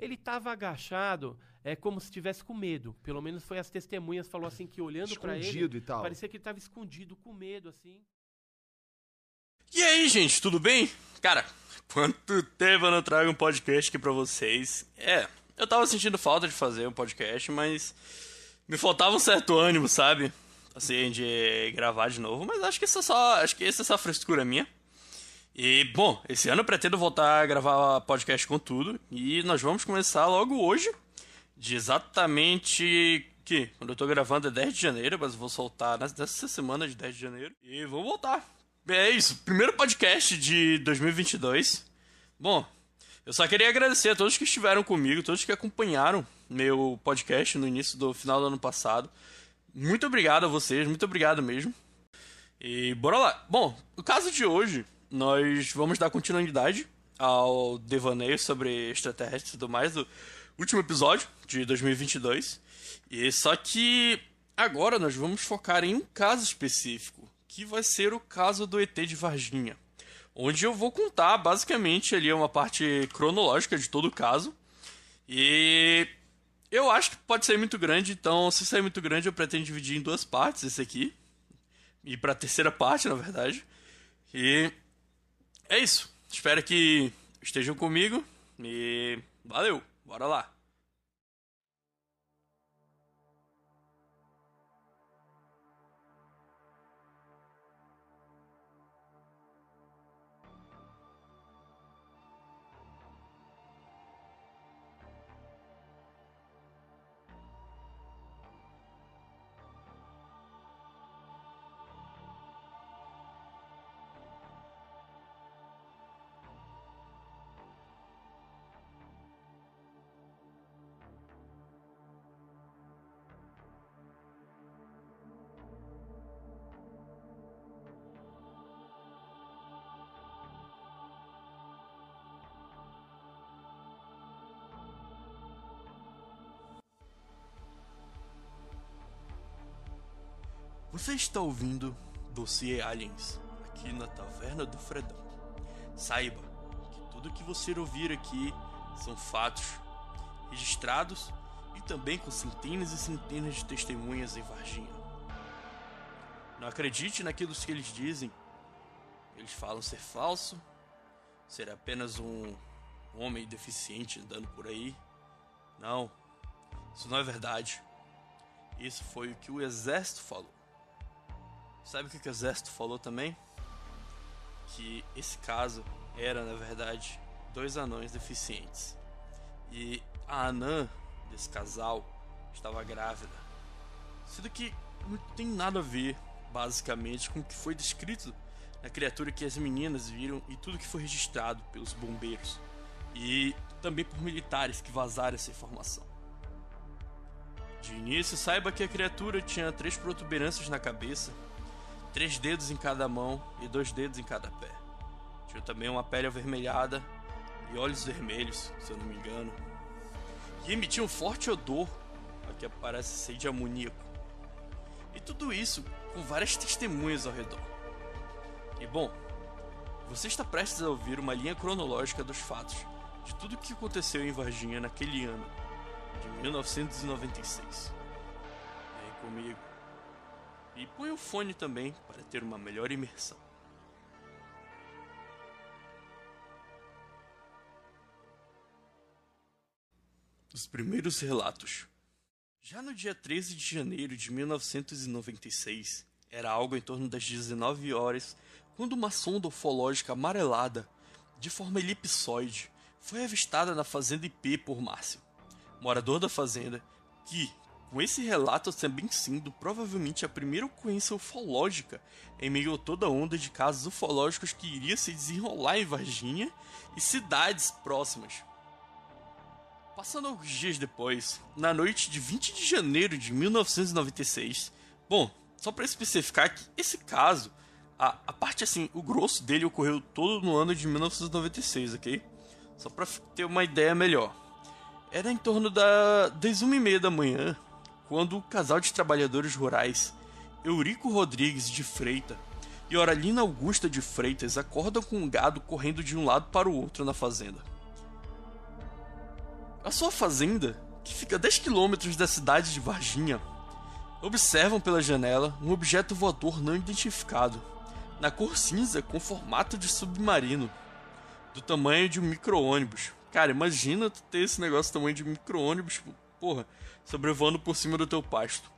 Ele estava agachado, é como se estivesse com medo. Pelo menos foi as testemunhas falou assim que olhando para ele, Escondido e tal. parecia que ele estava escondido com medo assim. E aí, gente, tudo bem? Cara, quanto tempo eu não trago um podcast aqui pra vocês? É, eu tava sentindo falta de fazer um podcast, mas me faltava um certo ânimo, sabe? Assim, de gravar de novo, mas acho que isso é só, acho que isso é só frescura minha. E, bom, esse ano eu pretendo voltar a gravar podcast com tudo, e nós vamos começar logo hoje, de exatamente que quando eu tô gravando é 10 de janeiro, mas vou soltar nessa semana de 10 de janeiro, e vou voltar. É isso, primeiro podcast de 2022. Bom, eu só queria agradecer a todos que estiveram comigo, todos que acompanharam meu podcast no início do final do ano passado. Muito obrigado a vocês, muito obrigado mesmo. E bora lá. Bom, no caso de hoje, nós vamos dar continuidade ao devaneio sobre extraterrestres e tudo mais do último episódio de 2022. E só que agora nós vamos focar em um caso específico, que vai ser o caso do ET de Varginha, onde eu vou contar basicamente ali uma parte cronológica de todo o caso. E eu acho que pode ser muito grande, então se sair muito grande eu pretendo dividir em duas partes esse aqui. E para a terceira parte, na verdade. E é isso. Espero que estejam comigo e valeu. Bora lá. Você está ouvindo Dossiê Aliens, aqui na Taverna do Fredão. Saiba que tudo que você ouvir aqui são fatos registrados e também com centenas e centenas de testemunhas em Varginha. Não acredite naquilo que eles dizem. Eles falam ser falso, ser apenas um homem deficiente andando por aí. Não, isso não é verdade. Isso foi o que o exército falou. Sabe o que, o exército falou também? Que esse caso era, na verdade, dois anões deficientes. E a anã desse casal estava grávida. Sendo que não tem nada a ver, basicamente, com o que foi descrito na criatura que as meninas viram e tudo que foi registrado pelos bombeiros. E também por militares que vazaram essa informação. De início, saiba que a criatura tinha três protuberâncias na cabeça três dedos em cada mão e dois dedos em cada pé. Tinha também uma pele avermelhada e olhos vermelhos, se eu não me engano. E emitia um forte odor, que parece ser de amoníaco. E tudo isso com várias testemunhas ao redor. E bom, você está prestes a ouvir uma linha cronológica dos fatos de tudo o que aconteceu em Varginha naquele ano, de 1996. Vem comigo. E põe o fone também para ter uma melhor imersão. Os primeiros relatos. Já no dia 13 de janeiro de 1996, era algo em torno das 19 horas, quando uma sonda ufológica amarelada, de forma elipsoide, foi avistada na fazenda IP por Márcio, morador da fazenda, que, com esse relato também sendo provavelmente a primeira ocorrência ufológica em meio a toda a onda de casos ufológicos que iria se desenrolar em Varginha e cidades próximas. Passando alguns dias depois, na noite de 20 de janeiro de 1996, bom, só para especificar que esse caso, a, a parte assim, o grosso dele ocorreu todo no ano de 1996, ok? Só para ter uma ideia melhor. Era em torno da, das 1h30 da manhã, quando o casal de trabalhadores rurais, Eurico Rodrigues de Freita e Oralina Augusta de Freitas, acordam com um gado correndo de um lado para o outro na fazenda. A sua fazenda, que fica a 10 quilômetros da cidade de Varginha, observam pela janela um objeto voador não identificado, na cor cinza com formato de submarino, do tamanho de um micro-ônibus. Cara, imagina tu ter esse negócio do tamanho de um micro-ônibus, tipo, porra, sobrevoando por cima do teu pasto.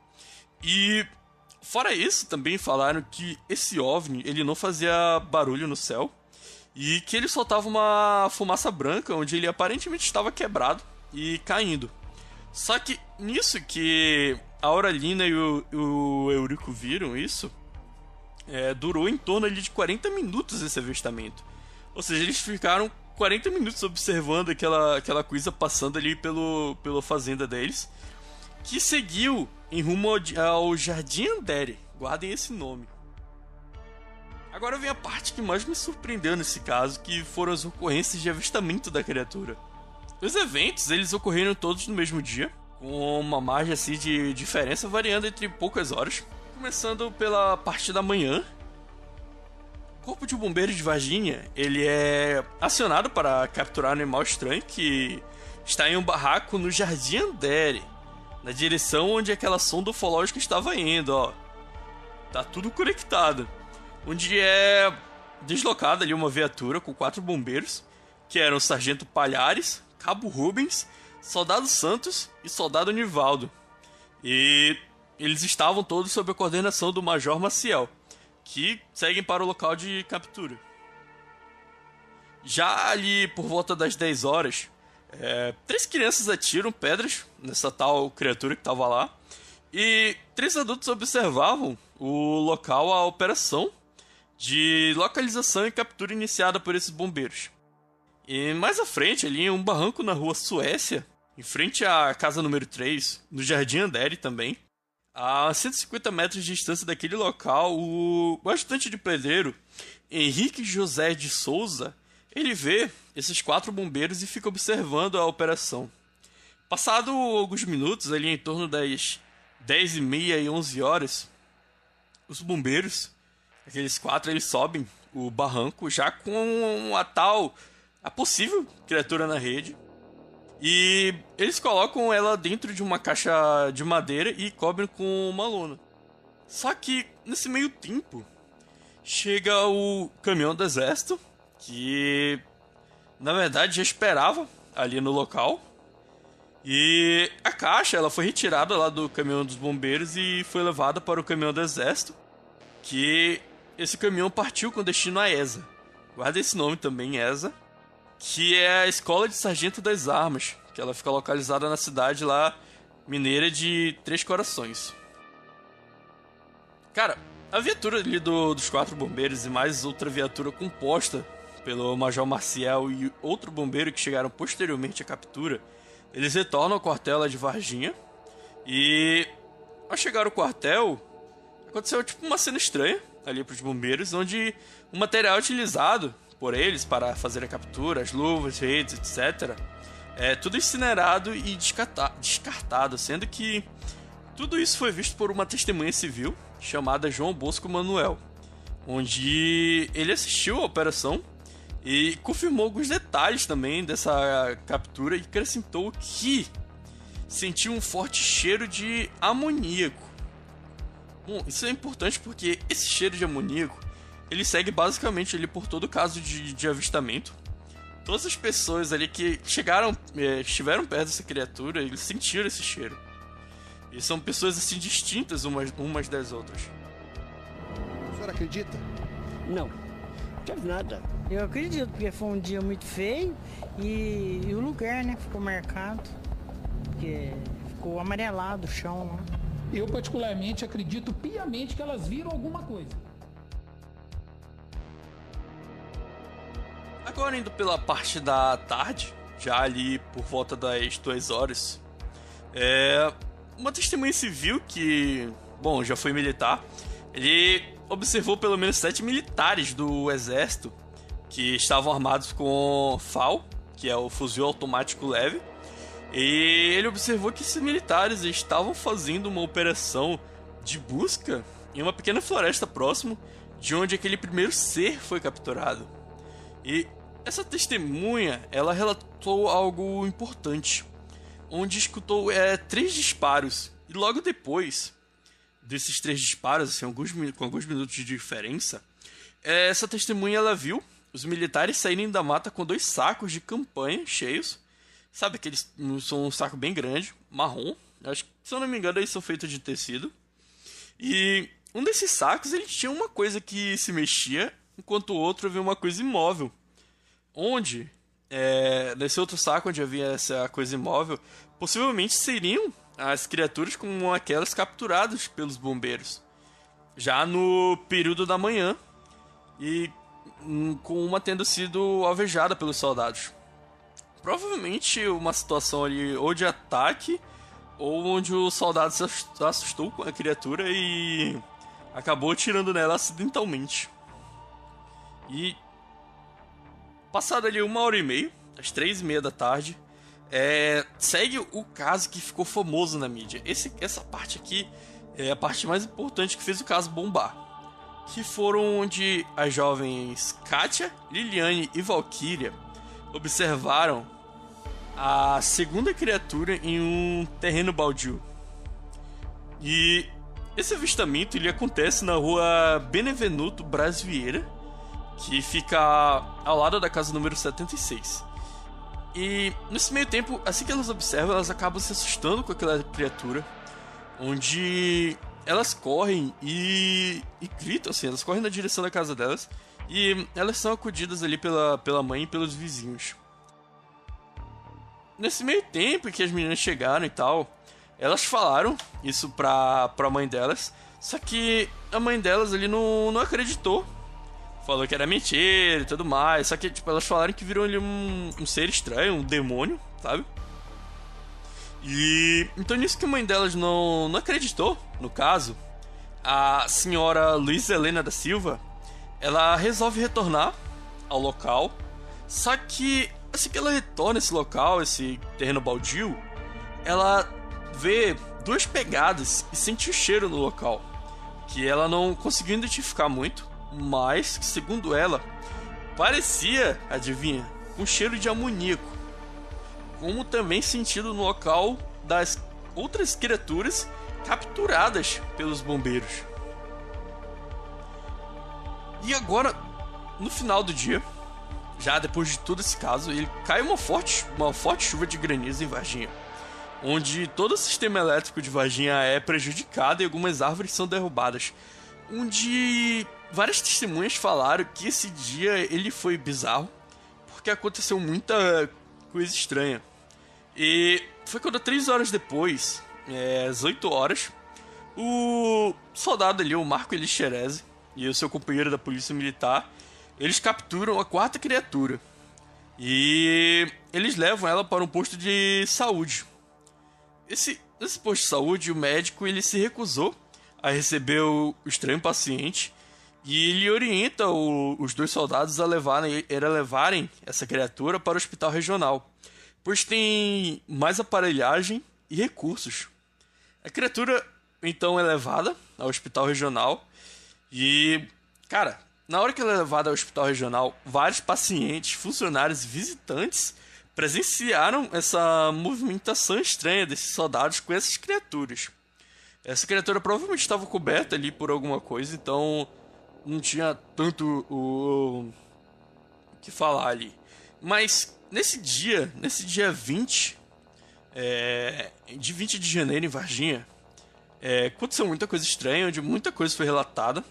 E fora isso, também falaram que esse OVNI, ele não fazia barulho no céu e que ele soltava uma fumaça branca onde ele aparentemente estava quebrado e caindo. Só que nisso que a Auralina e o, o Eurico viram isso, é, durou em torno ali de 40 minutos esse avistamento. Ou seja, eles ficaram 40 minutos observando aquela, aquela coisa passando ali pelo, pela fazenda deles, que seguiu em rumo ao, ao Jardim Andere. Guardem esse nome. Agora vem a parte que mais me surpreendeu nesse caso, que foram as ocorrências de avistamento da criatura. Os eventos, eles ocorreram todos no mesmo dia, com uma margem assim de diferença variando entre poucas horas. Começando pela parte da manhã. Corpo de Bombeiros de Varginha, ele é acionado para capturar um animal estranho que está em um barraco no Jardim Andere, na direção onde aquela sonda ufológica estava indo, ó. Tá tudo conectado. Onde é deslocada ali uma viatura com quatro bombeiros, que eram o Sargento Palhares, Cabo Rubens Soldado Santos e Soldado Nivaldo. E eles estavam todos sob a coordenação do Major Maciel, que seguem para o local de captura. Já ali por volta das 10 horas, é, três crianças atiram pedras nessa tal criatura que estava lá, e três adultos observavam o local, a operação de localização e captura iniciada por esses bombeiros. E mais à frente, ali em um barranco na rua Suécia, em frente à casa número 3, no Jardim Andere também, a 150 metros de distância daquele local, o bastante de pedreiro, Henrique José de Souza, ele vê esses quatro bombeiros e fica observando a operação. Passado alguns minutos, ali em torno das 10 e meia e 11 horas, os bombeiros, aqueles quatro, eles sobem o barranco já com a tal, a possível criatura na rede, e eles colocam ela dentro de uma caixa de madeira e cobrem com uma lona. Só que nesse meio tempo chega o caminhão do exército, que na verdade já esperava ali no local. E a caixa ela foi retirada lá do caminhão dos bombeiros e foi levada para o caminhão do exército, que esse caminhão partiu com destino a ESA. Guarda esse nome também, ESA que é a Escola de Sargento das Armas, que ela fica localizada na cidade lá mineira de Três Corações. Cara, a viatura ali do, dos quatro bombeiros e mais outra viatura composta pelo Major Marcial e outro bombeiro que chegaram posteriormente à captura, eles retornam ao quartel de Varginha e ao chegar ao quartel aconteceu tipo uma cena estranha ali para os bombeiros, onde o material utilizado por eles para fazer a captura, as luvas, redes, etc. É tudo incinerado e descartado, sendo que tudo isso foi visto por uma testemunha civil chamada João Bosco Manuel, onde ele assistiu a operação e confirmou alguns detalhes também dessa captura e acrescentou que sentiu um forte cheiro de amoníaco. Bom, isso é importante porque esse cheiro de amoníaco ele segue basicamente ali por todo caso de, de avistamento. Todas as pessoas ali que chegaram, é, estiveram perto dessa criatura, eles sentiram esse cheiro. E são pessoas assim distintas umas, umas das outras. A senhora acredita? Não, não teve nada. Eu acredito, porque foi um dia muito feio e, e o lugar, né, ficou marcado. Porque ficou amarelado o chão, né? Eu, particularmente, acredito piamente que elas viram alguma coisa. Agora indo pela parte da tarde, já ali por volta das duas horas, é uma testemunha civil que, bom, já foi militar, ele observou pelo menos sete militares do exército que estavam armados com FAL, que é o fuzil automático leve, e ele observou que esses militares estavam fazendo uma operação de busca em uma pequena floresta próximo de onde aquele primeiro ser foi capturado. E essa testemunha, ela relatou algo importante. onde escutou é, três disparos. E logo depois desses três disparos, assim, alguns, com alguns minutos de diferença, é, essa testemunha ela viu os militares saírem da mata com dois sacos de campanha cheios. Sabe aqueles são um saco bem grande, marrom. Acho que, se eu não me engano, eles são feitos de tecido. E um desses sacos ele tinha uma coisa que se mexia, enquanto o outro havia uma coisa imóvel. Onde, é, nesse outro saco onde havia essa coisa imóvel, possivelmente seriam as criaturas como aquelas capturadas pelos bombeiros. Já no período da manhã, e hum, com uma tendo sido alvejada pelos soldados. Provavelmente uma situação ali ou de ataque, ou onde o soldado se assustou com a criatura e acabou atirando nela acidentalmente. E passada ali uma hora e meia, às três e meia da tarde, é, segue o caso que ficou famoso na mídia. Esse, essa parte aqui é a parte mais importante que fez o caso bombar. Que foram onde as jovens Katia, Liliane e Valkyria observaram a segunda criatura em um terreno baldio. E esse avistamento ele acontece na rua Benevenuto Bras Vieira, que fica ao lado da casa número 76. E nesse meio tempo, assim que elas observam, elas acabam se assustando com aquela criatura, onde elas correm e, e gritam assim, elas correm na direção da casa delas e elas são acudidas ali pela, pela mãe e pelos vizinhos. Nesse meio tempo que as meninas chegaram e tal, elas falaram isso pra, pra mãe delas, só que a mãe delas ali não, não acreditou. Falou que era mentira e tudo mais. Só que, tipo, elas falaram que viram ali um, um ser estranho, um demônio, sabe? E então nisso que a mãe delas não, não acreditou, no caso, a senhora Luísa Helena da Silva, ela resolve retornar ao local. Só que assim que ela retorna esse local, esse terreno baldio, ela vê duas pegadas e sente o cheiro no local, que ela não conseguiu identificar muito, mas segundo ela, parecia, adivinha, com cheiro de amoníaco, como também sentido no local das outras criaturas capturadas pelos bombeiros. E agora, no final do dia, já depois de todo esse caso, ele cai uma forte, uma forte chuva de granizo em Varginha onde todo o sistema elétrico de Varginha é prejudicado e algumas árvores são derrubadas. Onde várias testemunhas falaram que esse dia ele foi bizarro, porque aconteceu muita coisa estranha. E foi quando três horas depois, é, às 8 horas, o soldado ali, o Marco Elixerese, e o seu companheiro da polícia militar, eles capturam a quarta criatura. E eles levam ela para um posto de saúde, esse, nesse posto de saúde, o médico ele se recusou a receber o estranho paciente e ele orienta o, os dois soldados a levarem, a levarem essa criatura para o hospital regional, pois tem mais aparelhagem e recursos. A criatura então é levada ao hospital regional e, cara, na hora que ela é levada ao hospital regional, vários pacientes, funcionários, visitantes presenciaram essa movimentação estranha desses soldados com essas criaturas. Essa criatura provavelmente estava coberta ali por alguma coisa, então não tinha tanto o que falar ali. Mas nesse dia, nesse dia 20, é, de 20 de janeiro em Varginha, é, aconteceu muita coisa estranha, onde muita coisa foi relatada.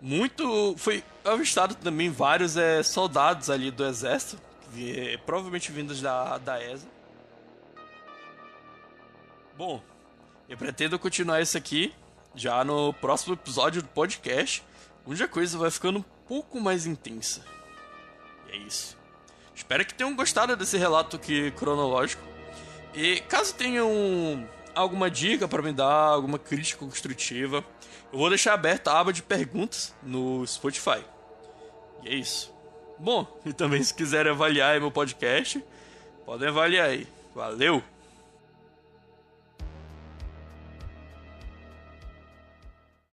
Muito. Foi avistado também vários é, soldados ali do exército provavelmente vindos da, da ESA. Bom, eu pretendo continuar isso aqui já no próximo episódio do podcast, onde a coisa vai ficando um pouco mais intensa. E é isso. Espero que tenham gostado desse relato aqui cronológico. E caso tenham alguma dica para me dar, alguma crítica construtiva, eu vou deixar aberta a aba de perguntas no Spotify. E é isso. Bom, e também se quiserem avaliar meu podcast, podem avaliar aí. Valeu!